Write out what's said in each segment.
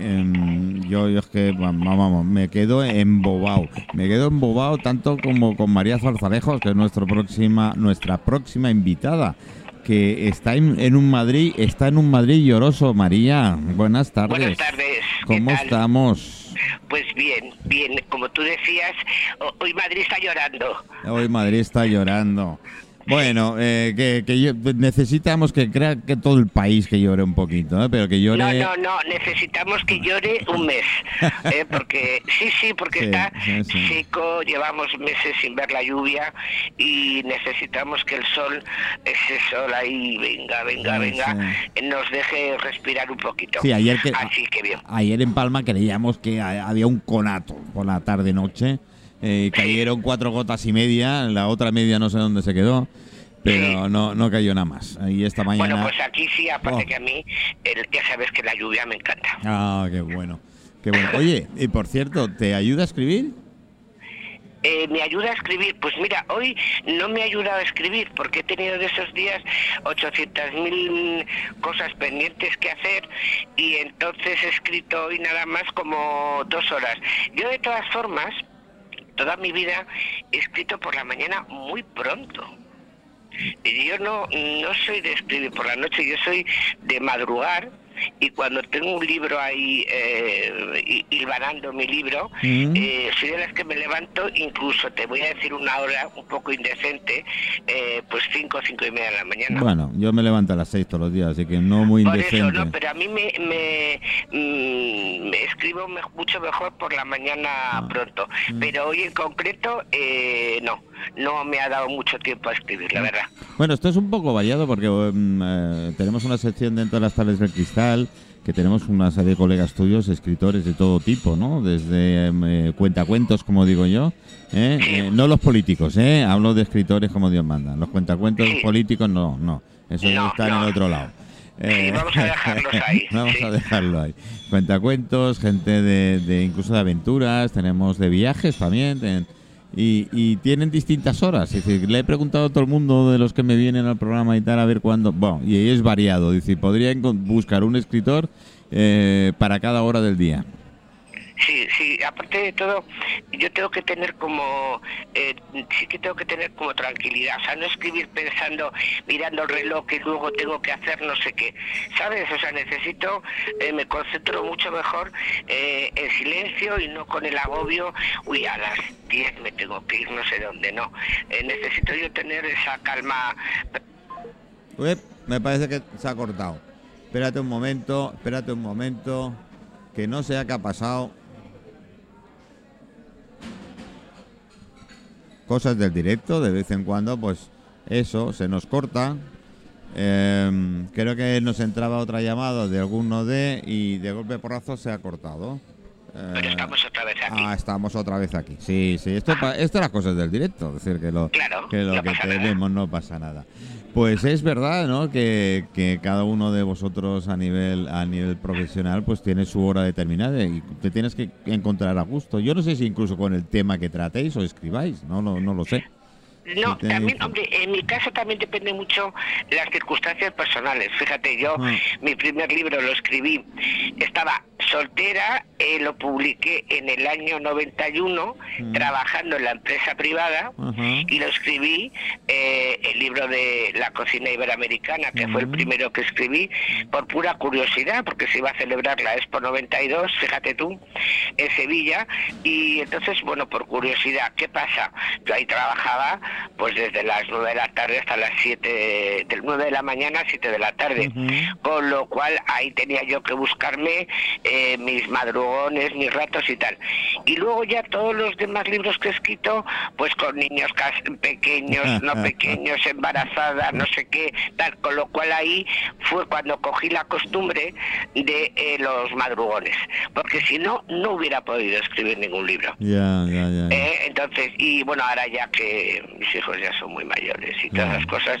em, yo, yo es que, vamos, vamos, me quedo embobado. Me quedo embobado tanto como con María Zarzalejos, que es nuestro próxima, nuestra próxima invitada que está en, un Madrid, está en un Madrid lloroso. María, buenas tardes. Buenas tardes. ¿qué ¿Cómo estamos? Pues bien, bien. Como tú decías, ho- hoy Madrid está llorando. Hoy Madrid está llorando. Bueno, eh, que, que yo- necesitamos que crea que todo el país que llore un poquito, ¿eh? pero que llore... No, no, no. Necesitamos que llore un mes. ¿eh? Porque sí, sí, porque Sí, está sí, sí. seco. Llevamos meses sin ver la lluvia y necesitamos que el sol, ese sol ahí, venga, venga, venga, nos deje respirar un poquito. Sí, ayer que Así que bien. ayer en Palma creíamos que ha- había un conato por la tarde noche. Eh, cayeron cuatro gotas y media, la otra media no sé dónde se quedó, pero no no cayó nada más. Y esta mañana Bueno, pues aquí sí, aparte Oh. que a mí, el- ya sabes que la lluvia me encanta. Ah, qué bueno. Qué bueno. Oye, y por cierto, ¿te ayuda a escribir? Eh, ¿Me ayuda a escribir? Pues mira, hoy no me ha ayudado a escribir porque he tenido de esos días 800.000 cosas pendientes que hacer y entonces he escrito hoy nada más como dos horas. Yo de todas formas, toda mi vida he escrito por la mañana muy pronto. Y Yo no, no soy de escribir por la noche, yo soy de madrugar y cuando tengo un libro ahí eh, hilvanando mi libro, Mm. eh, soy de las que me levanto, incluso te voy a decir una hora un poco indecente, eh, pues cinco, cinco y media de la mañana. Bueno, yo me levanto a las seis todos los días, así que no muy Por eso, indecente. no, pero a mí me, me, mm, me escribo me- mucho mejor por la mañana Ah. pronto. Mm. Pero hoy en concreto, eh, no, no me ha dado mucho tiempo a escribir, la verdad. Bueno, esto es un poco variado porque mm, eh, tenemos una sección dentro de las tardes del cristal que tenemos una serie de colegas tuyos, escritores de todo tipo, ¿no? Desde em, eh, cuentacuentos, como digo yo, ¿eh? Eh, no los políticos, ¿eh? Hablo de escritores como Dios manda. Los cuentacuentos políticos no, no. Eso No, está en no. el otro lado. Sí, vamos a dejarlos ahí, vamos sí. a dejarlo ahí. Cuentacuentos, gente de, de incluso de aventuras, tenemos de viajes también. Y, y tienen distintas horas. Es decir, le he preguntado a todo el mundo de los que me vienen al programa y tal a ver cuándo. Bueno, y es variado. Es decir, podría buscar un escritor eh, para cada hora del día. Sí, sí, aparte de todo, yo tengo que tener como, eh, sí que tengo que tener como tranquilidad, o sea, no escribir pensando, mirando el reloj que luego tengo que hacer no sé qué, ¿sabes? O sea, necesito, eh, me concentro mucho mejor eh, en silencio y no con el agobio, uy, a las 10 me tengo que ir no sé dónde, no. Eh, necesito yo tener esa calma. Uep, me parece que se ha cortado. Espérate un momento, espérate un momento. Que no sé qué ha pasado. Cosas del directo, de vez en cuando, pues eso, se nos corta. Em, creo que nos entraba otra llamada de alguno de y de golpe porrazo se ha cortado. Pero Eh, estamos otra vez aquí. Ah, estamos otra vez aquí. Sí, sí, esto, pa- esto es las cosas del directo, es decir, que lo, Claro, que, lo no que pasa nada. tenemos no pasa nada. Pues es verdad, ¿no? Que, que cada uno de vosotros a nivel a nivel profesional pues tiene su hora determinada y te tienes que encontrar a gusto. Yo no sé si incluso con el tema que tratéis o escribáis, no lo, no lo sé. No, también, hombre, en mi caso también depende mucho las circunstancias personales. Fíjate, yo Ah. mi primer libro lo escribí, estaba soltera, eh, lo publiqué en el año 91, Mm. trabajando en la empresa privada, y lo escribí, eh, el libro de la cocina iberoamericana, que fue el primero que escribí, por pura curiosidad, porque se iba a celebrar la Expo 92, fíjate tú, en Sevilla, y entonces, bueno, por curiosidad, ¿qué pasa? Yo ahí trabajaba, pues desde las 9 de la tarde hasta las 7, del 9 de la mañana a 7 de la tarde, con lo cual ahí tenía yo que buscarme eh, mis madrugones, mis ratos y tal. Y luego ya todos los demás libros que he escrito, pues con niños pequeños, no pequeños, embarazadas, no sé qué, tal, con lo cual ahí fue cuando cogí la costumbre de eh, los madrugones, porque si no, no hubiera podido escribir ningún libro. Ya, ya, ya. ya. Eh, entonces, y bueno, ahora ya que mis hijos ya son muy mayores y todas las cosas,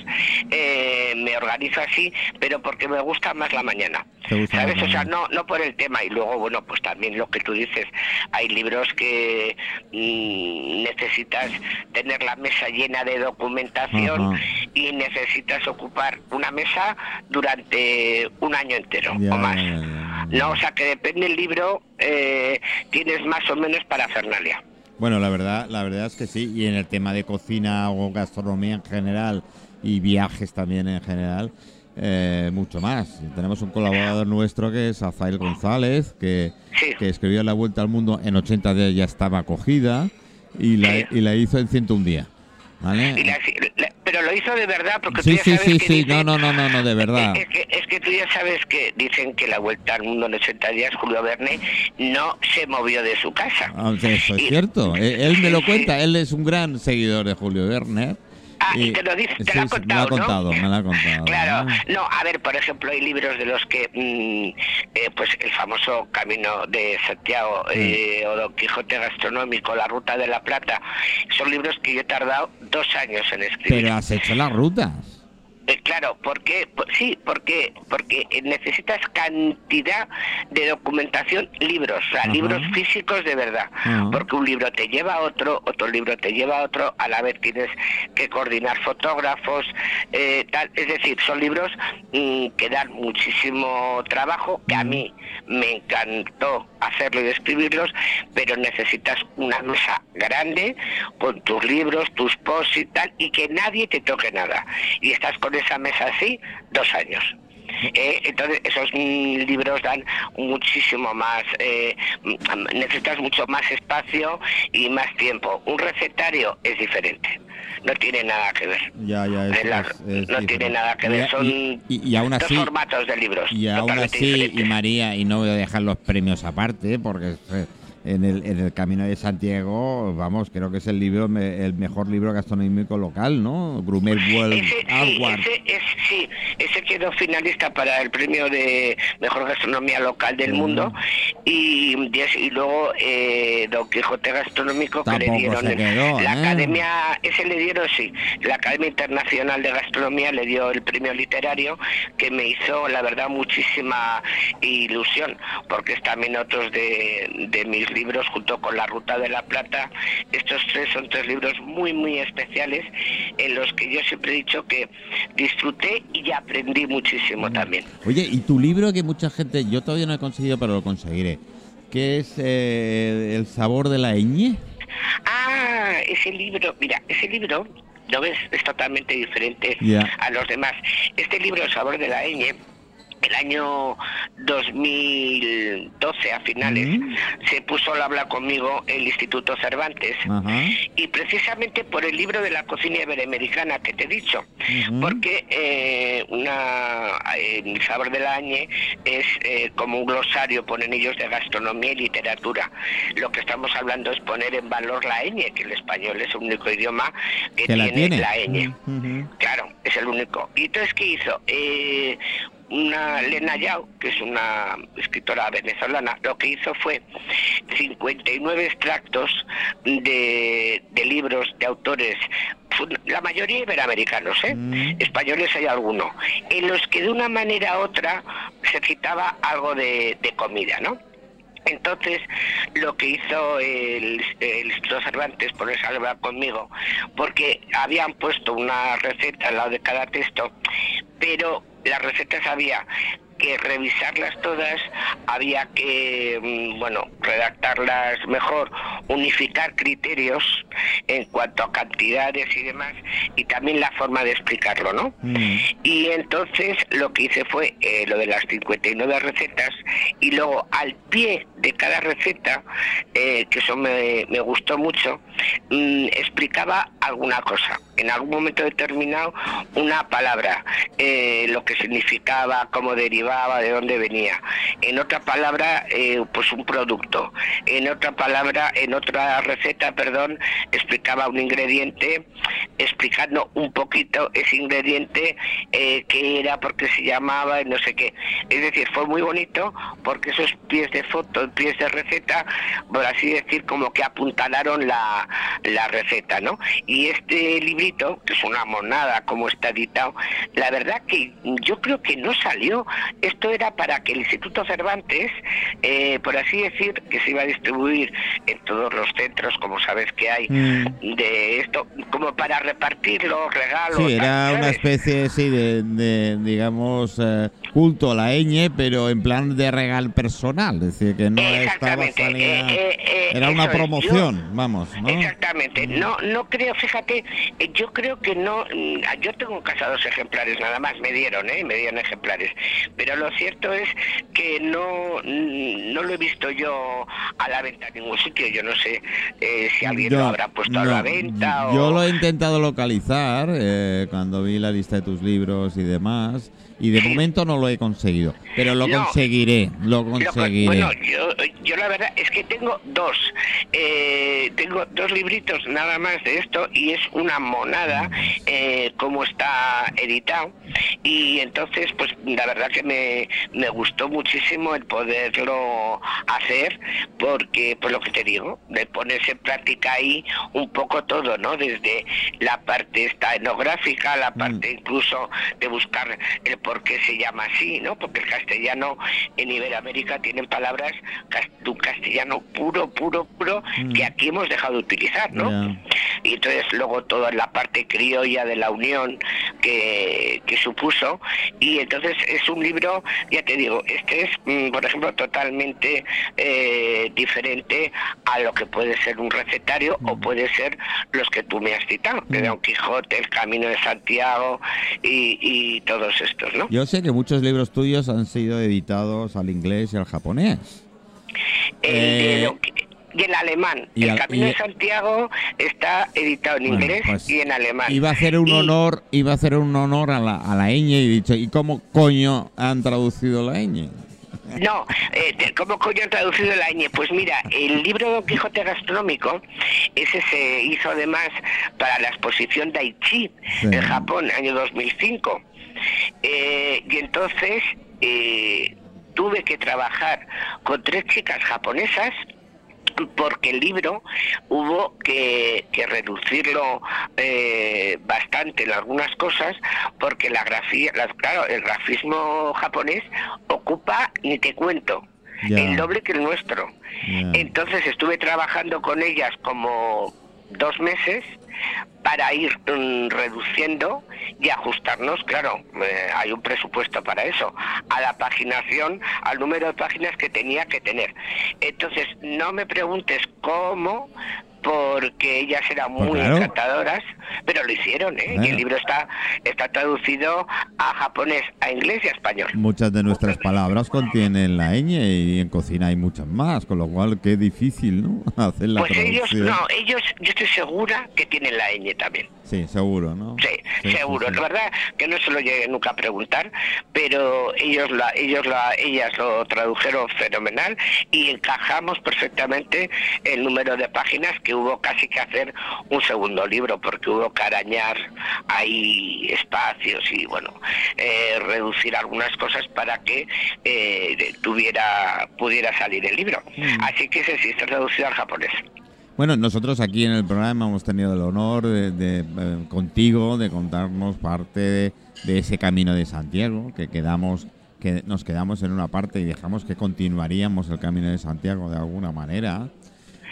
eh, me organizo así, pero porque me gusta más la mañana. ¿Sabes? O sea, no, no por el tema. Y luego, bueno, pues también lo que tú dices, hay libros que mm, necesitas tener la mesa llena de documentación y necesitas ocupar una mesa durante un año entero o más. No, o sea que depende del libro, eh, tienes más o menos para Fernalia. Bueno, la verdad, la verdad es que sí, y en el tema de cocina o gastronomía en general y viajes también en general, eh, mucho más. Tenemos un colaborador nuestro que es Azael González, que, que escribió La Vuelta al Mundo en 80 días ya estaba acogida y la, y la hizo en 101 días. ¿Vale? pero lo hizo de verdad porque sí, tú ya sí, sí, sí, no, no, no, no, de verdad. Es que, es que tú ya sabes que dicen que la vuelta al mundo en 80 días, Julio Verne no se movió de su casa. Ah, eso es cierto, él me lo cuenta, él es un gran seguidor de Julio Verne Ah, y, te lo dice, te lo ha contado, me lo ha contado, me lo ha contado. Claro, no, a ver, por ejemplo, hay libros de los que, mm, eh, pues el famoso Camino de Santiago eh, o Don Quijote Gastronómico, La Ruta de la Plata, son libros que yo he tardado dos años en escribir. Pero has hecho las rutas. Eh, claro, porque sí, porque porque necesitas cantidad de documentación, libros, o sea, libros físicos de verdad, porque un libro te lleva a otro, otro libro te lleva a otro, a la vez tienes que coordinar fotógrafos, eh, tal, es decir, son libros mm, que dan muchísimo trabajo, que a mí me encantó hacerlo y escribirlos, pero necesitas una mesa grande con tus libros, tus posts y tal, y que nadie te toque nada. Y estás con esa mesa así dos años. Eh, entonces esos libros dan muchísimo más, eh, necesitas mucho más espacio y más tiempo. Un recetario es diferente, no tiene nada que ver. Ya, ya, no tiene nada que ver, son y, aún así, dos formatos de libros. Y aún así, y María, y no voy a dejar los premios aparte, porque en el, en el Camino de Santiago, vamos, creo que es el libro el mejor libro gastronómico local, ¿no? Grumer World ese, Award. Sí, ese, sí, ese quedó finalista para el premio de mejor gastronomía local del mundo y, y luego eh, Don Quijote Gastronómico que le dieron la ¿eh? academia, ese le dieron sí, la Academia Internacional de Gastronomía le dio el premio literario que me hizo la verdad muchísima ilusión porque es también otros de, de mis libros junto con La Ruta de la Plata. Estos tres son tres libros muy, muy especiales en los que yo siempre he dicho que disfruté y aprendí muchísimo también. Oye, y tu libro que mucha gente, yo todavía no he conseguido, pero lo conseguiré, que es eh, El sabor de la ñ. Ah, ese libro, mira, ese libro, ¿no ves? Es totalmente diferente a los demás. Este libro, El sabor de la ñ, el año 2012 a finales se puso a hablar conmigo el Instituto Cervantes. Y precisamente por el libro de la cocina iberoamericana que te he dicho porque eh, una el sabor de la añe es eh, como un glosario ponen ellos de gastronomía y literatura. Lo que estamos hablando es poner en valor la ñ que el español es el único idioma que tiene, la, ñ. Claro es el único. Y entonces qué hizo eh, una Lena Yao, que es una escritora venezolana, lo que hizo fue 59 extractos de, libros de autores la mayoría iberoamericanos, ¿eh? Mm. españoles hay alguno, en los que de una manera u otra se citaba algo de, comida, ¿no? Entonces, lo que hizo el, el Instituto Cervantes, por eso hablar conmigo, porque habían puesto una receta al lado de cada texto, pero las recetas había que revisarlas todas, había que, mm, bueno, redactarlas mejor, unificar criterios en cuanto a cantidades y demás, y también la forma de explicarlo, ¿no? Mm. Y entonces lo que hice fue eh, lo de las 59 recetas, y luego al pie de cada receta, eh, que eso me, gustó mucho, mm, explicaba alguna cosa. En algún momento determinado, una palabra, eh, lo que significaba, cómo derivaba, de dónde venía. En otra palabra, eh, pues un producto. En otra palabra, en otra receta, perdón, explicaba un ingrediente, explicando un poquito ese ingrediente, eh, qué era, por qué se llamaba, no sé qué. Es decir, fue muy bonito porque esos pies de foto, pies de receta, por así decir, como que apuntalaron la, la receta, ¿no? Y este librito, que es una monada como está editado, la verdad que yo creo que no salió. Esto era para que el Instituto Cervantes, eh, por así decir, que se iba a distribuir en todos los centros, como sabes que hay, Mm. de esto, como para repartir los regalos. Sí, era una especie, sí, de, de, digamos, eh, culto a la ñ, pero en plan de regal personal. Es decir, que no estaba salida- eh, eh, eh, Era una promoción, vamos, ¿no? Exactamente, no no creo, fíjate, eh, yo creo que no, mm, yo tengo en casa dos ejemplares nada más, me dieron, ¿eh? me dieron ejemplares, pero lo cierto es que no mm, no lo he visto yo a la venta en ningún sitio, yo no sé eh, si alguien lo habrá puesto a la venta o... Yo lo he intentado localizar eh, cuando vi la lista de tus libros y demás, y de momento no lo he conseguido, pero lo No. conseguiré, lo Lo que- conseguiré. bueno, yo, yo la verdad es que tengo dos. Eh, tengo dos libritos nada más de esto y es una monada eh, como está editado. Y entonces, pues la verdad que me, me gustó muchísimo el poderlo hacer porque, pues lo que te digo, de ponerse en práctica ahí un poco todo, ¿no? Desde la parte esta etnográfica, la parte incluso de buscar el por qué se llama así, ¿no? Porque el castellano en Iberoamérica tienen palabras de un castellano puro, puro, puro, que aquí hemos dejado de utilizar, ¿no? Y entonces luego toda la parte criolla de la unión que, que supuso. Y entonces es un libro, ya te digo, este es, mm, por ejemplo, totalmente eh, diferente a lo que puede ser un recetario o puede ser los que tú me has citado, de Don Quijote, El Camino de Santiago y, y todos estos, ¿no? Yo sé que muchos libros tuyos han sido editados al inglés y al japonés. El Eh, y el alemán. y el al- Camino y- de Santiago está editado en Bueno, inglés pues, y en alemán. Iba a hacer un Y- honor, iba a hacer un honor a la, a la ñ y dicho, ¿y cómo coño han traducido la ñ? No, eh, ¿cómo coño han traducido la ñ? Pues mira, el libro Don Quijote Gastronómico, ese se hizo además para la exposición Daichi Sí. en Japón, año 2005. Eh, y entonces eh, tuve que trabajar con tres chicas japonesas porque el libro hubo que, que reducirlo eh, bastante en algunas cosas porque la grafía, las- claro, el grafismo japonés ocupa, ni te cuento, el doble que el nuestro. Entonces estuve trabajando con ellas como dos meses para ir mm, reduciendo y ajustarnos, claro, eh, hay un presupuesto para eso, a la paginación, al número de páginas que tenía que tener. Entonces, no me preguntes cómo, porque ellas eran Pues muy claro. encantadoras, pero lo hicieron, ¿eh? Y el libro está, está traducido a japonés, a inglés y a español. Muchas de nuestras palabras contienen la ñ y en cocina hay muchas más, con lo cual qué difícil, ¿no? Hacer la Pues ellos, traducción. no, ellos, yo estoy segura que tienen la ñ también. Sí, seguro, ¿no? Sí, Sí, seguro. sí, sí. La verdad que no se lo llegué nunca a preguntar, pero ellos la, ellos la, ellas lo tradujeron fenomenal y encajamos perfectamente el número de páginas que hubo casi que hacer un segundo libro porque hubo que arañar ahí espacios y bueno eh, reducir algunas cosas para que eh, tuviera pudiera salir el libro. Mm. Así que ese sí está traducido al japonés. Bueno, nosotros aquí en el programa hemos tenido el honor de, eh, contigo de contarnos parte de, de ese camino de Santiago, que quedamos que nos quedamos en una parte y dejamos que continuaríamos el camino de Santiago de alguna manera.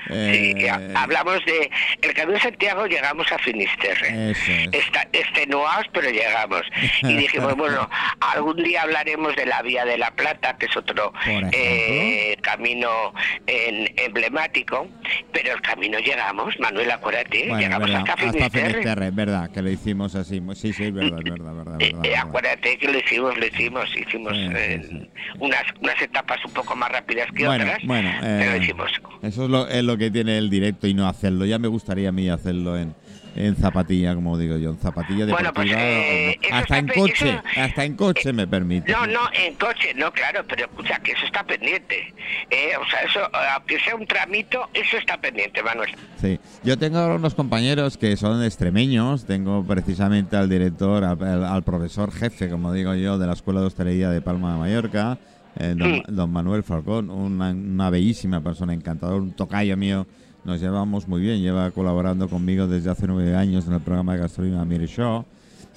Sí, Eh, ha- hablamos de el Camino de Santiago, llegamos a Finisterre. Es. Está, extenuados, pero llegamos. Y dijimos, bueno, algún día hablaremos de la Vía de la Plata, que es otro eh, camino en- emblemático, pero el camino llegamos, Manuel, acuérdate, Bueno, llegamos verdad, hasta hasta Finisterre. Finisterre, verdad, que lo hicimos así. Sí, sí, verdad, verdad, verdad, Eh, verdad, eh, acuérdate que lo hicimos, lo hicimos, hicimos Sí, sí, eh, sí. Unas, unas etapas un poco más rápidas que Bueno, otras, bueno, pero eh, hicimos. Eso es lo, es lo que tiene el directo y no hacerlo. Ya me gustaría a mí hacerlo en, en zapatilla, como digo yo, en zapatilla Bueno, pues, eh, hasta en coche, eso- hasta en coche me permite. No, no, en coche, no, claro, pero escucha, que eso está pendiente. ¿eh? O sea, eso, aunque sea un tramito, eso está pendiente, Manuel. Sí, yo tengo unos compañeros que son extremeños. Tengo precisamente al director, al, al- al profesor jefe, como digo yo, de la Escuela de Hostelería de Palma de Mallorca, eh, don, don Manuel Falcón, una, una bellísima persona, encantador, un tocayo mío nos llevamos muy bien, lleva colaborando conmigo desde hace nueve años en el programa de gastronomía Mire Show.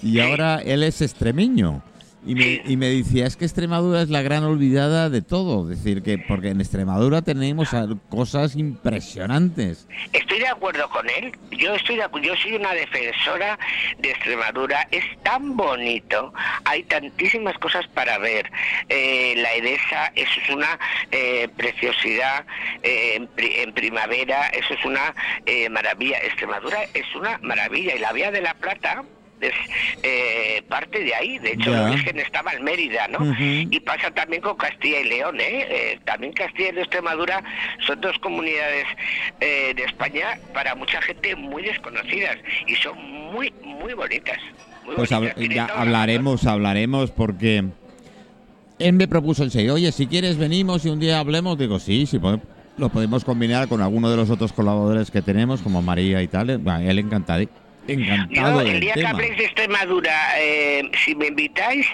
Y ahora él es extremeño. Y me, y me decía, es que Extremadura es la gran olvidada de todo. Decir, que porque en Extremadura tenemos cosas impresionantes. Estoy de acuerdo con él. Yo estoy de yo soy una defensora de Extremadura. Es tan bonito. Hay tantísimas cosas para ver. Eh, la Edesa, eso es una eh, preciosidad eh, en, pri- en primavera. Eso es una eh, maravilla. Extremadura es una maravilla y la Vía de la Plata. Es eh, parte de ahí, de hecho Ya. el origen estaba en Mérida, ¿no? Y pasa también con Castilla y León, ¿eh? Eh, también Castilla y Extremadura son dos comunidades eh, de España para mucha gente muy desconocidas y son muy, muy bonitas. muy Pues bonitas. hab- ya la hablaremos, hablaremos porque él me propuso enseguida, oye, si quieres venimos y un día hablemos. Digo, sí, sí, pode- lo podemos combinar con alguno de los otros colaboradores que tenemos, como María y tal. Va, Él encantado, encantado Yo, el día que habléis de Extremadura, eh, si me invitáis,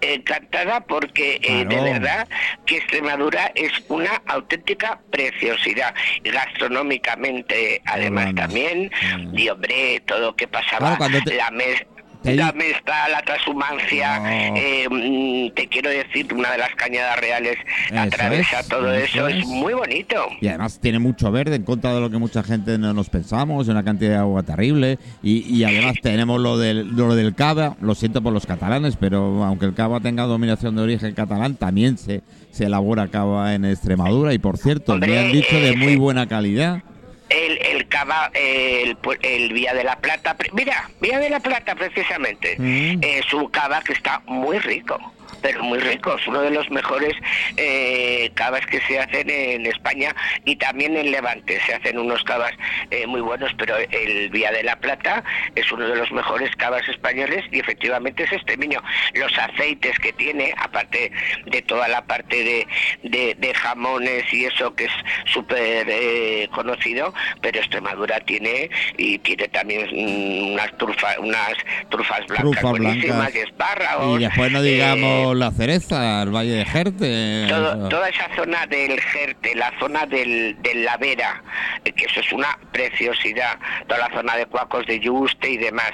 encantada, porque eh, de Claro. verdad que Extremadura es una auténtica preciosidad. Gastronómicamente, además también, Mm. y hombre, todo lo que pasaba, Claro, cuando te- la mes- di- mesta, la transhumancia, No. eh, mm, te quiero decir, una de las cañadas reales Eso atraviesa es, todo eso es es. muy bonito. Y además tiene mucho verde en contra de lo que mucha gente no nos pensamos, una cantidad de agua terrible. Y, y además tenemos lo del, lo del cava, lo siento por los catalanes, pero aunque el cava tenga dominación de origen catalán, también se, se elabora cava en Extremadura. Y por cierto, me Hombre, han dicho de eh, muy buena calidad. El, el cava, el, Vía de la Plata, mira, Vía de la Plata precisamente, Mm. es un cava que está muy rico, pero muy rico, es uno de los mejores eh, cavas que se hacen en España y también en Levante, se hacen unos cavas eh, muy buenos, pero el Vía de la Plata es uno de los mejores cavas españoles y efectivamente es extremeño. Los aceites que tiene, aparte de toda la parte de, de- de jamones y eso que es súper eh, conocido, pero Extremadura tiene y tiene también mm, unas trufas, unas trufas blancas buenísimas blancas. y espárragos. Y después no la cereza, el Valle de Jerte. todo- toda esa zona del Jerte, la zona del, del La Vera, que eso es una preciosidad, toda la zona de Cuacos de Yuste y demás.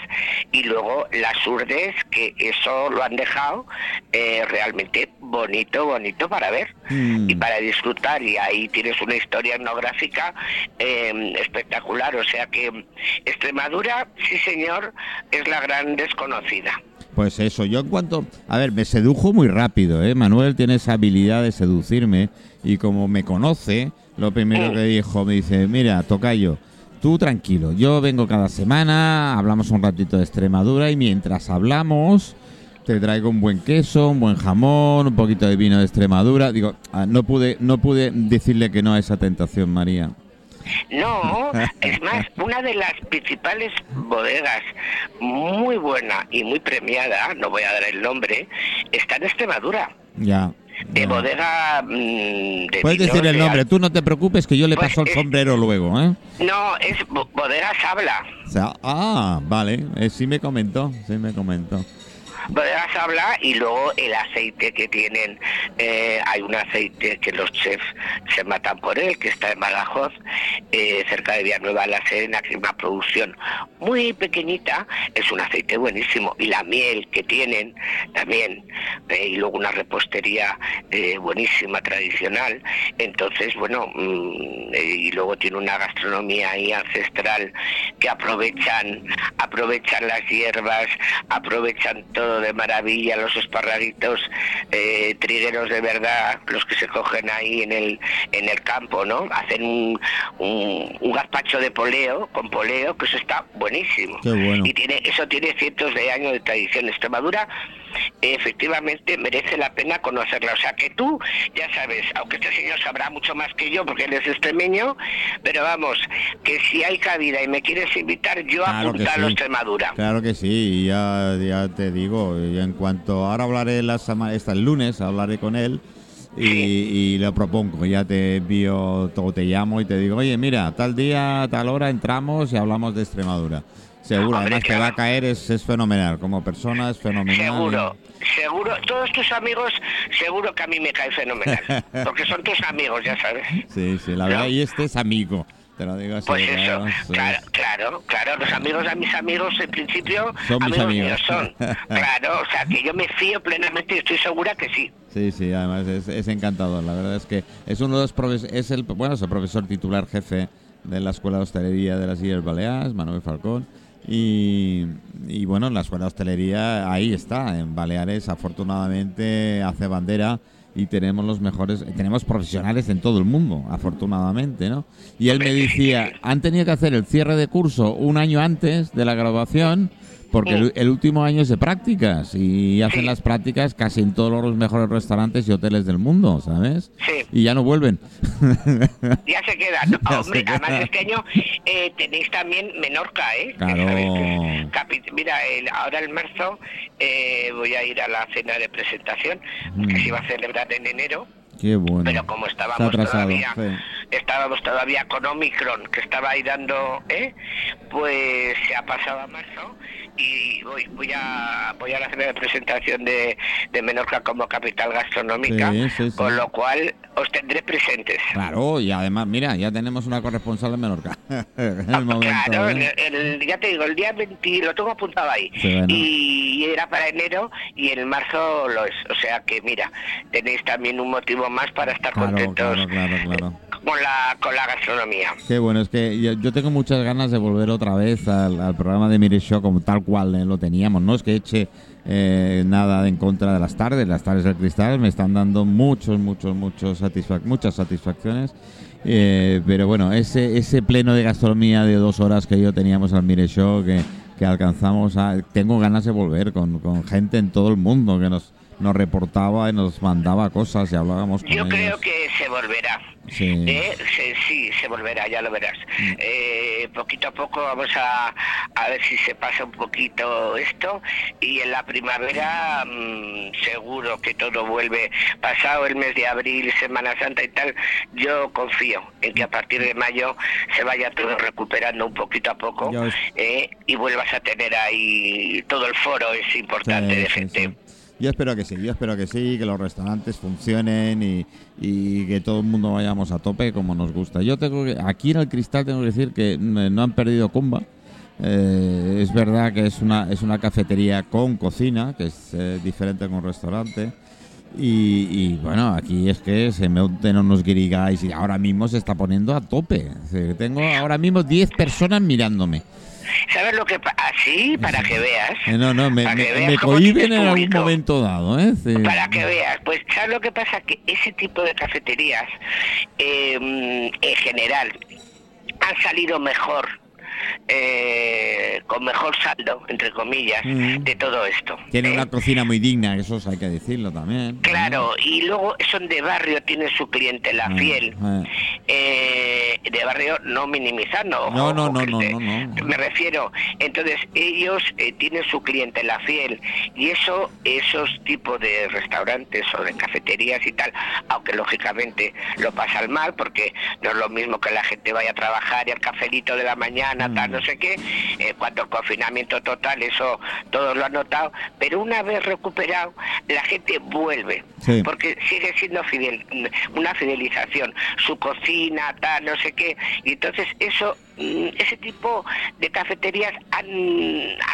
Y luego las Urdes, que eso lo han dejado eh, realmente bonito, bonito para ver Mm. y para disfrutar. Y ahí tienes una historia etnográfica eh, espectacular. O sea que Extremadura, sí señor, es la gran desconocida. Pues eso, yo en cuanto... A ver, me sedujo muy rápido, ¿eh? Manuel tiene esa habilidad de seducirme y como me conoce, lo primero que dijo, me dice, mira, tocayo, tú tranquilo, yo vengo cada semana, hablamos un ratito de Extremadura y mientras hablamos te traigo un buen queso, un buen jamón, un poquito de vino de Extremadura. Digo, ah, no pude, no pude decirle que no a esa tentación, María. No, es más, una de las principales bodegas muy buena y muy premiada, no voy a dar el nombre, está en Extremadura. Ya. De bodega mm, de Puedes decir el nombre, tú no te preocupes que yo le Pues paso el es- sombrero luego, ¿eh? No, es bo- bodega Sabla. Ah, vale, eh, sí me comentó, sí me comentó. Bodega Sabla y luego el aceite que tienen. eh, hay un aceite que los chefs se matan por él, que está en Badajoz, eh, cerca de Villanueva la Serena, que es una producción muy pequeñita. Es un aceite buenísimo. Y la miel que tienen también. eh, y luego una repostería eh, buenísima, tradicional. Entonces, bueno, mm, eh, y luego tiene una gastronomía ahí ancestral que aprovechan, aprovechan las hierbas, aprovechan todo de maravilla, los esparraguitos, eh, trigueros de verdad, los que se cogen ahí en el, en el campo, ¿no? Hacen un, un, un gazpacho de poleo, con poleo, que eso está buenísimo. Qué bueno. Y tiene, eso tiene cientos de años de tradición. Extremadura efectivamente merece la pena conocerla. O sea que tú, ya sabes, aunque este señor sabrá mucho más que yo porque él es extremeño, pero vamos, que si hay cabida y me quieres invitar, yo Claro a. Extremadura. Claro que sí, ya, ya te digo, y en cuanto ahora hablaré la semana, esta el lunes, hablaré con él y, y le propongo, ya te envío, todo te llamo y te digo, oye, mira, tal día, tal hora entramos y hablamos de Extremadura. Seguro, Hombre, además te va a caer, es, es fenomenal, como persona es fenomenal. Seguro, seguro, todos tus amigos, seguro que a mí me cae fenomenal, porque son tus amigos, ya sabes. Sí, sí, la verdad, ¿No? y este es amigo. Te lo digo así. Pues eso, claro, claro, claro, los amigos de mis amigos en principio Son mis amigos míos son. Claro, o sea que yo me fío plenamente y estoy segura que sí. Sí, sí, además es, es encantador. La verdad es que es uno de los profesores, es el, bueno, es el profesor titular jefe de la Escuela de Hostelería de las Illes Baleares, Manuel Falcón. Y, y bueno, la Escuela de Hostelería ahí está, en Baleares afortunadamente hace bandera y tenemos los mejores, tenemos profesionales en todo el mundo, afortunadamente, ¿no? Y él me decía, han tenido que hacer el cierre de curso un año antes de la graduación porque el, el último año es de prácticas y hacen Sí. las prácticas casi en todos los mejores restaurantes y hoteles del mundo, ¿sabes? Sí. Y ya no vuelven. Ya se queda. No, Ya hombre, se queda. además este año eh, tenéis también Menorca, ¿eh? Claro. Mira, el- ahora en marzo eh, voy a ir a la cena de presentación que se iba a celebrar en enero. Qué bueno. Pero como estábamos atrasado, todavía, sí. estábamos todavía con Omicron, que estaba ahí dando, ¿eh? pues se ha pasado a marzo y voy, voy a voy a la cena de presentación de, de Menorca como capital gastronómica, Sí, sí, sí. con lo cual os tendré presentes. Claro, y además, mira, ya tenemos una corresponsal en Menorca. en el momento. Claro, ¿eh? el- el- ya te digo, el día 20 lo tengo apuntado ahí. Bueno. Y era para enero y en marzo lo es. O sea que mira, tenéis también un motivo más para estar Claro, contentos claro, claro, claro. Con la con la gastronomía. Qué bueno, es que yo, yo tengo muchas ganas de volver otra vez al, al programa de Mire Show como tal cual eh, lo teníamos. No es que eche eh, nada en contra de las tardes, las tardes del cristal me están dando muchos, muchos, muchos satisfac muchas satisfacciones. Eh, pero bueno, ese, ese pleno de gastronomía de dos horas que yo teníamos al Mire Show, que, que alcanzamos, a, tengo ganas de volver con, con gente en todo el mundo que nos, nos reportaba y nos mandaba cosas y hablábamos con Yo ellos. creo que se volverá. Sí. ¿eh? Se- sí, se volverá, ya lo verás. Eh, poquito a poco vamos a, a ver si se pasa un poquito esto y en la primavera mm, seguro que todo vuelve. Pasado el mes de abril, Semana Santa y tal, yo confío en que a partir de mayo se vaya todo recuperando un poquito a poco ¿eh? y vuelvas a tener ahí todo el foro, es importante, Sí, de gente. sí. Yo espero que sí, yo espero que sí, que los restaurantes funcionen y, que todo el mundo vayamos a tope como nos gusta. Yo tengo que, aquí en el Cristal tengo que decir que mm, no han perdido Cumba. Eh, es verdad que es una, es una cafetería con cocina, que es eh, diferente que un restaurante. Y, bueno, aquí es que se monten unos guirigais y ahora mismo se está poniendo a tope. Tengo ahora mismo 10 personas mirándome. ¿Sabes lo que pasa? Así, para que veas. Eh, no, no, me, me- veas me cohiben en algún momento dado. ¿eh? Sí. Para que veas, pues ¿sabes lo que pasa? Que ese tipo de cafeterías, eh, en general, han salido mejor, eh, con mejor saldo, entre comillas, Mm. de todo esto. Tiene ¿eh? una cocina muy digna, eso hay que decirlo también. Claro, y luego son de barrio, tienen su clientela Ah, fiel. ah. Eh, de barrio no minimizando. No, no, no, no, no, no. Me refiero, entonces ellos eh, tienen su clientela fiel y eso, esos tipos de restaurantes o de cafeterías y tal, aunque lógicamente lo pasan mal porque no es lo mismo que la gente vaya a trabajar y al cafelito de la mañana. Tal, no sé qué, eh, cuando el confinamiento total, eso todos lo han notado, pero una vez recuperado, la gente vuelve, Sí. porque sigue siendo fidel, una fidelización, su cocina, tal, no sé qué, y entonces eso, mm, ese tipo de cafeterías han,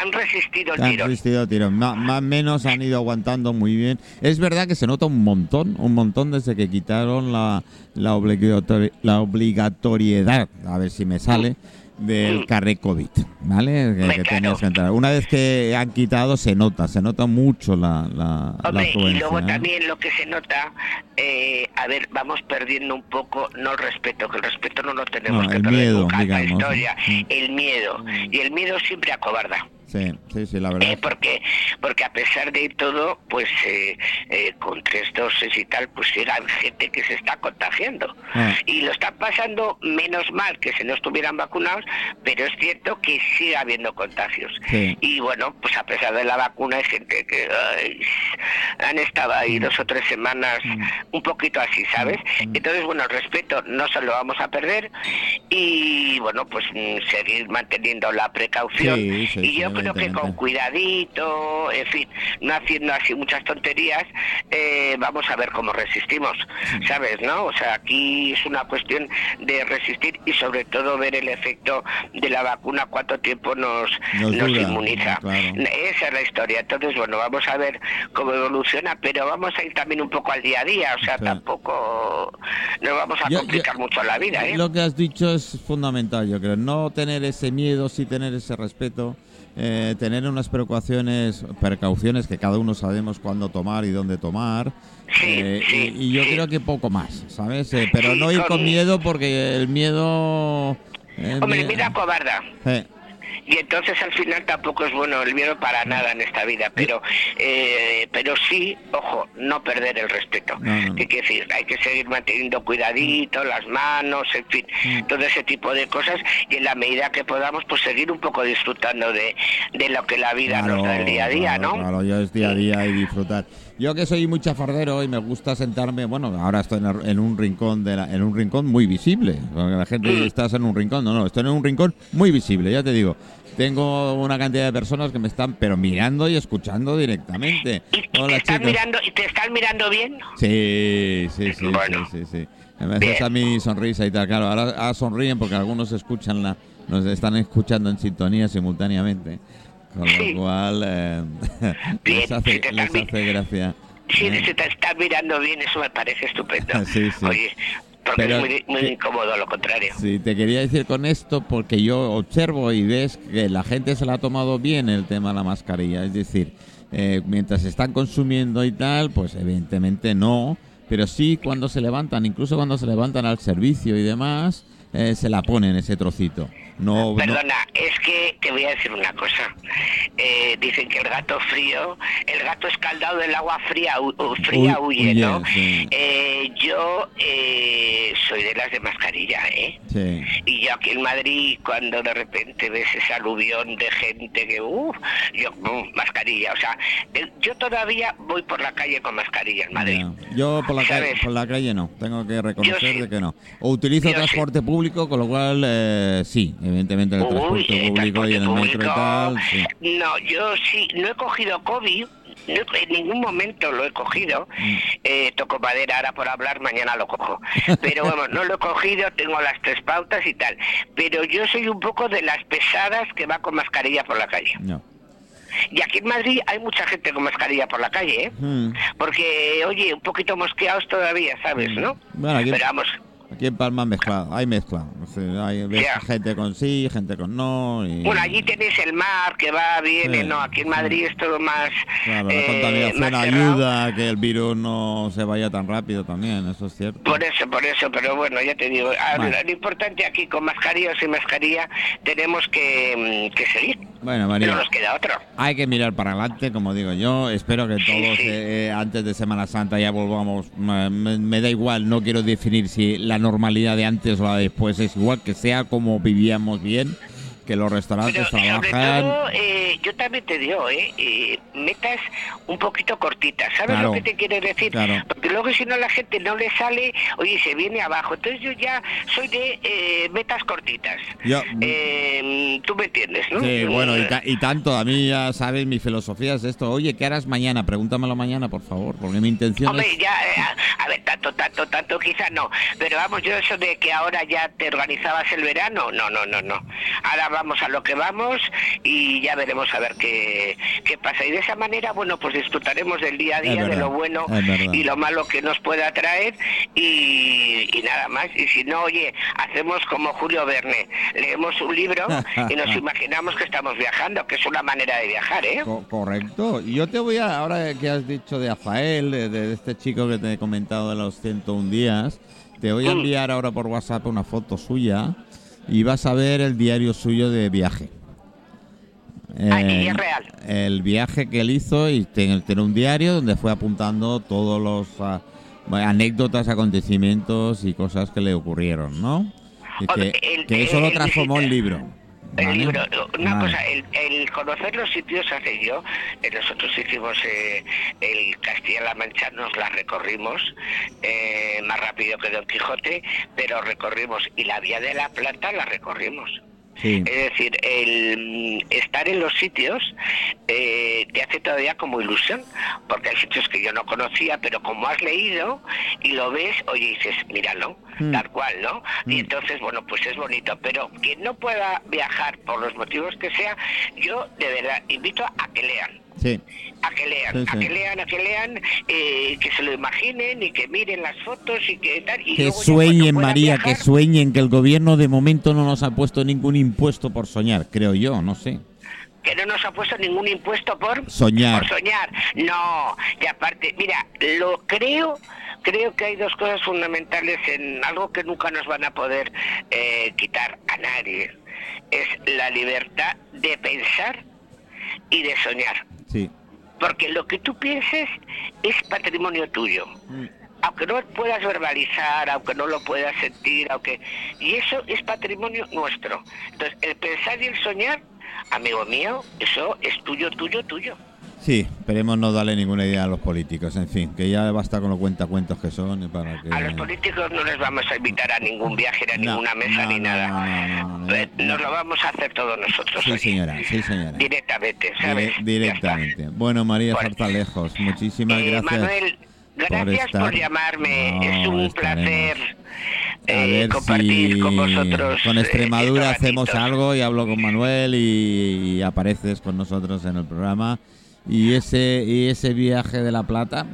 han resistido el Han tirón. resistido tirón. Más, más menos han ido aguantando muy bien. Es verdad que se nota un montón, un montón desde que quitaron la, la, obligatori- la obligatoriedad, a ver si me sale, del Mm. carré COVID, ¿vale? Que, que tenías que entrar. Una vez que han quitado, se nota, se nota mucho la, la, la Hombre, y afluencia, luego ¿eh? también lo que se nota, eh, a ver, vamos perdiendo un poco, no el respeto, que el respeto no lo tenemos No, que el perder miedo, nunca en la digamos, historia. Mm. el miedo, y el miedo siempre acobarda. Sí, sí, sí, la verdad. Eh, porque porque a pesar de todo pues eh, eh, con tres dosis y tal pues llega gente que se está contagiando Ah. y lo están pasando menos mal que si no estuvieran vacunados pero es cierto que sigue habiendo contagios Sí. y bueno pues a pesar de la vacuna hay gente que ay, han estado ahí dos o tres semanas un poquito así sabes entonces bueno el respeto no se lo vamos a perder y bueno pues mm, seguir manteniendo la precaución Sí, sí, y yo. Creo que con cuidadito, en fin, no haciendo así muchas tonterías, eh, vamos a ver cómo resistimos, ¿sabes? ¿No? O sea, aquí es una cuestión de resistir y sobre todo ver el efecto de la vacuna, cuánto tiempo nos, Nos nos dura, inmuniza. claro. Esa es la historia. Entonces, bueno, vamos a ver cómo evoluciona, pero vamos a ir también un poco al día a día, o sea, tampoco nos vamos a Yo- complicar yo- mucho la vida, ¿eh? Lo que has dicho es fundamental, yo creo. No tener ese miedo, sí tener ese respeto, eh, tener unas precauciones, precauciones que cada uno sabemos cuándo tomar y dónde tomar. Sí, eh, sí, y, y yo sí. creo que poco más, ¿sabes? Eh, pero no ir con miedo porque el miedo... el Hombre, mie- mira cobarda. Y entonces al final tampoco es bueno el miedo para nada en esta vida, pero eh, pero sí, ojo, no perder el respeto. No, no, no. ¿Qué quiere decir? Hay que seguir manteniendo cuidadito, las manos, en fin, Mm. todo ese tipo de cosas y en la medida que podamos, pues seguir un poco disfrutando de, de lo que la vida nos da el día a día, claro, ¿no? Claro, yo es día a día y disfrutar. Yo que soy muy chafardero y me gusta sentarme, bueno, ahora estoy en, un rincón de la- en un rincón muy visible. Porque la gente Mm. estás en un rincón, no, no, estoy en un rincón muy visible, ya te digo. Tengo una cantidad de personas que me están pero mirando y escuchando directamente. ¿Y, y te Hola están mirando y te están mirando bien? Sí, sí, sí, Bueno. sí, sí, sí. Me haces a mi sonrisa y tal. Claro, ahora, sonríen porque algunos escuchan la, nos están escuchando en sintonía simultáneamente. Con Sí. lo cual eh, Bien, les, hace, si te les hace gracia. Sí, Eh, si te están mirando bien, eso me parece estupendo. Sí, sí. Oye, porque Pero es muy, muy que- incómodo lo contrario. Sí, te quería decir con esto porque yo observo y ves que la gente se la ha tomado bien el tema de la mascarilla. Es decir, eh, mientras están consumiendo y tal, pues evidentemente no. Pero sí cuando se levantan, incluso cuando se levantan al servicio y demás, eh, se la ponen ese trocito. No, no- Perdona, es que te voy a decir una cosa. Eh, dicen que el gato frío, el gato escaldado del agua fría, fría Hu- huye, ¿no? sí. Eh, yo eh, soy de las de mascarilla, ¿eh? sí. Y yo aquí en Madrid, cuando de repente ves ese aluvión de gente que, uff, yo, mm, mascarilla, o sea, eh, yo todavía voy por la calle con mascarilla en Madrid. Yo por la, calle, por la calle no, tengo que reconocer sí. de que no. O utilizo Yo transporte público, con lo cual eh, sí, evidentemente el transporte público y en el transporte metro y público, tal. Sí. No, yo sí, no he cogido COVID. no en ningún momento lo he cogido. Mm. Eh, toco madera ahora por hablar, mañana lo cojo. Pero bueno, no lo he cogido, tengo las tres pautas y tal. Pero yo soy un poco de las pesadas que va con mascarilla por la calle. No. Y aquí en Madrid hay mucha gente con mascarilla por la calle, ¿eh? Mm. Porque, oye, un poquito mosqueados todavía, ¿sabes, no? Bueno, aquí- Pero vamos, Aquí en Palma mezclado, hay mezcla. O sea, hay Ya. gente con sí, gente con no. Y, bueno, allí tenéis el mar que va, viene, Sí, ¿no? Aquí en. Madrid es todo más... Claro, la eh, contaminación más ayuda a que el virus no se vaya tan rápido también, eso es cierto. Por eso, por eso, pero bueno, ya te digo, Vale. lo importante aquí con mascarilla o sin mascarilla tenemos que, mm, que seguir, Bueno, no María, nos queda otro. hay que mirar para adelante, como digo yo. Espero que Sí, todos sí. eh, antes de Semana Santa ya volvamos. Me, me- me da igual, no quiero definir si la normalidad de antes o la de después es igual, que sea como vivíamos bien, que los Pero restaurantes sobre trabajan. todo, eh, yo también te digo, eh, eh, metas un poquito cortitas, ¿sabes Claro, lo que te quiero decir? claro. Porque luego si no la gente no le sale, oye, se viene abajo. Entonces yo ya soy de eh, metas cortitas. Yo- Eh, Tú me entiendes, ¿no? Sí, bueno, y, ta- y tanto, a mí ya sabes, mi filosofía es esto. Oye, ¿qué harás mañana? Pregúntamelo mañana, por favor, porque mi intención Hombre, es... ya, eh, a, a ver, tanto, tanto, tanto quizás no. Pero vamos, yo eso de que ahora ya te organizabas el verano, no, no, no, no. Ahora vamos a lo que vamos y ya veremos a ver qué, qué pasa. Y de esa manera, bueno, pues disfrutaremos del día a día, de lo bueno y lo malo que nos pueda traer y, y nada más. Y si no, oye, hacemos como Julio Verne, leemos un libro y nos imaginamos que estamos viajando, que es una manera de viajar, ¿eh? Co- correcto. Yo te voy a, ahora que has dicho de Azael, de, de este chico que te he comentado de los 101 días, te voy a Mm. enviar ahora por WhatsApp una foto suya y vas a ver el diario suyo de viaje. Ah, Eh, es real. El viaje que él hizo y tiene, un diario donde fue apuntando todos los ah, bueno, anécdotas, acontecimientos y cosas que le ocurrieron, ¿no? Y que, Hombre, el- que eso lo el transformó en visita- El libro, una Vale. cosa, el, el conocer los sitios hace yo, eh, nosotros hicimos eh, el Castilla-La Mancha, nos la recorrimos eh, más rápido que Don Quijote, pero recorrimos, y la Vía de la Plata la recorrimos. Sí. Es decir, el mm, estar en los sitios eh, te hace todavía como ilusión, porque hay sitios que yo no conocía, pero como has leído y lo ves, oye, dices, míralo, Mm. tal cual, ¿no? Y Mm. entonces, bueno, pues es bonito, pero quien no pueda viajar por los motivos que sea, yo de verdad invito a que lean. Sí. A que lean, Sí, a que lean, a que lean, eh, que se lo imaginen y que miren las fotos y que tal. Y Que luego sueñen, María, que viajar, sueñen, que el gobierno de momento no nos ha puesto ningún impuesto por soñar, creo yo, no sé. que no nos ha puesto ningún impuesto por Soñar. por soñar. No, y aparte, mira, lo creo, creo que hay dos cosas fundamentales en algo que nunca nos van a poder eh, quitar a nadie. Es la libertad de pensar y de soñar. Sí. Porque lo que tú pienses es patrimonio tuyo. Aunque no puedas verbalizar, aunque no lo puedas sentir, aunque y eso es patrimonio nuestro. Entonces, el pensar y el soñar, amigo mío, eso es tuyo, tuyo, tuyo. Sí, esperemos no darle ninguna idea a los políticos, en fin, que ya basta con los cuentacuentos que son y para que... A los políticos no les vamos a invitar a ningún viaje, ni a No, ninguna mesa, no, ni no, nada. no, no, no, no, Eh, no. Nos lo vamos a hacer todos nosotros. Sí, señora, sí, señora. Directamente, Dire- ¿sabes? Ya directamente. Bueno, María Bueno. Zarzalejos, muchísimas Eh, gracias. Manuel, gracias por, estar. llamarme. Es un placer A eh, ver compartir si con vosotros. con eh, Extremadura estos hacemos algo y hablo con Manuel y, y apareces con nosotros en el programa. Y ese y ese viaje de La Plata,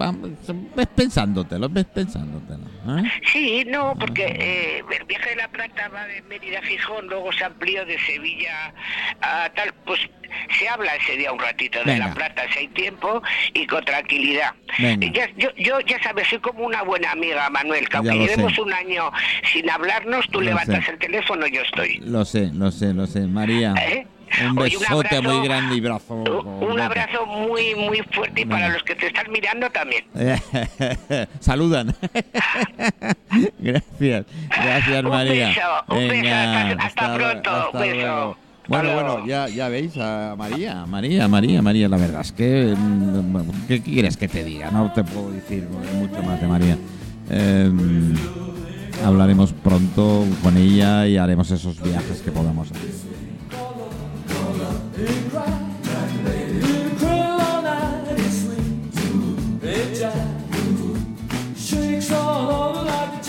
ves pensándotelo, ves pensándotelo. ¿eh? Sí, no, porque eh, el viaje de la Plata va de Mérida a Gijón, luego se amplió de Sevilla a tal, pues se habla ese día un ratito de Venga. la Plata si hay tiempo y con tranquilidad. Ya- yo, yo ya sabes, soy como una buena amiga, Manuel, que aunque llevemos sé. un año sin hablarnos, tú Lo levantas sé. el teléfono, yo estoy. Lo sé, lo sé, lo sé. María, ¿Eh? un Oye, un besote abrazo- muy grande y brazo. Un abrazo muy, muy fuerte y para Venga. los que te están mirando también. Saludan. gracias, gracias Un María. beso, un beso, hasta- hasta pronto, hasta un beso. luego. Hasta Bueno, bueno, ya, ya veis a María, María, María, María, la verdad es que, mm, ¿qué quieres que te diga? No te puedo decir mucho más de María. Eh, hablaremos pronto con ella y haremos esos viajes que podamos hacer. Shakes all over like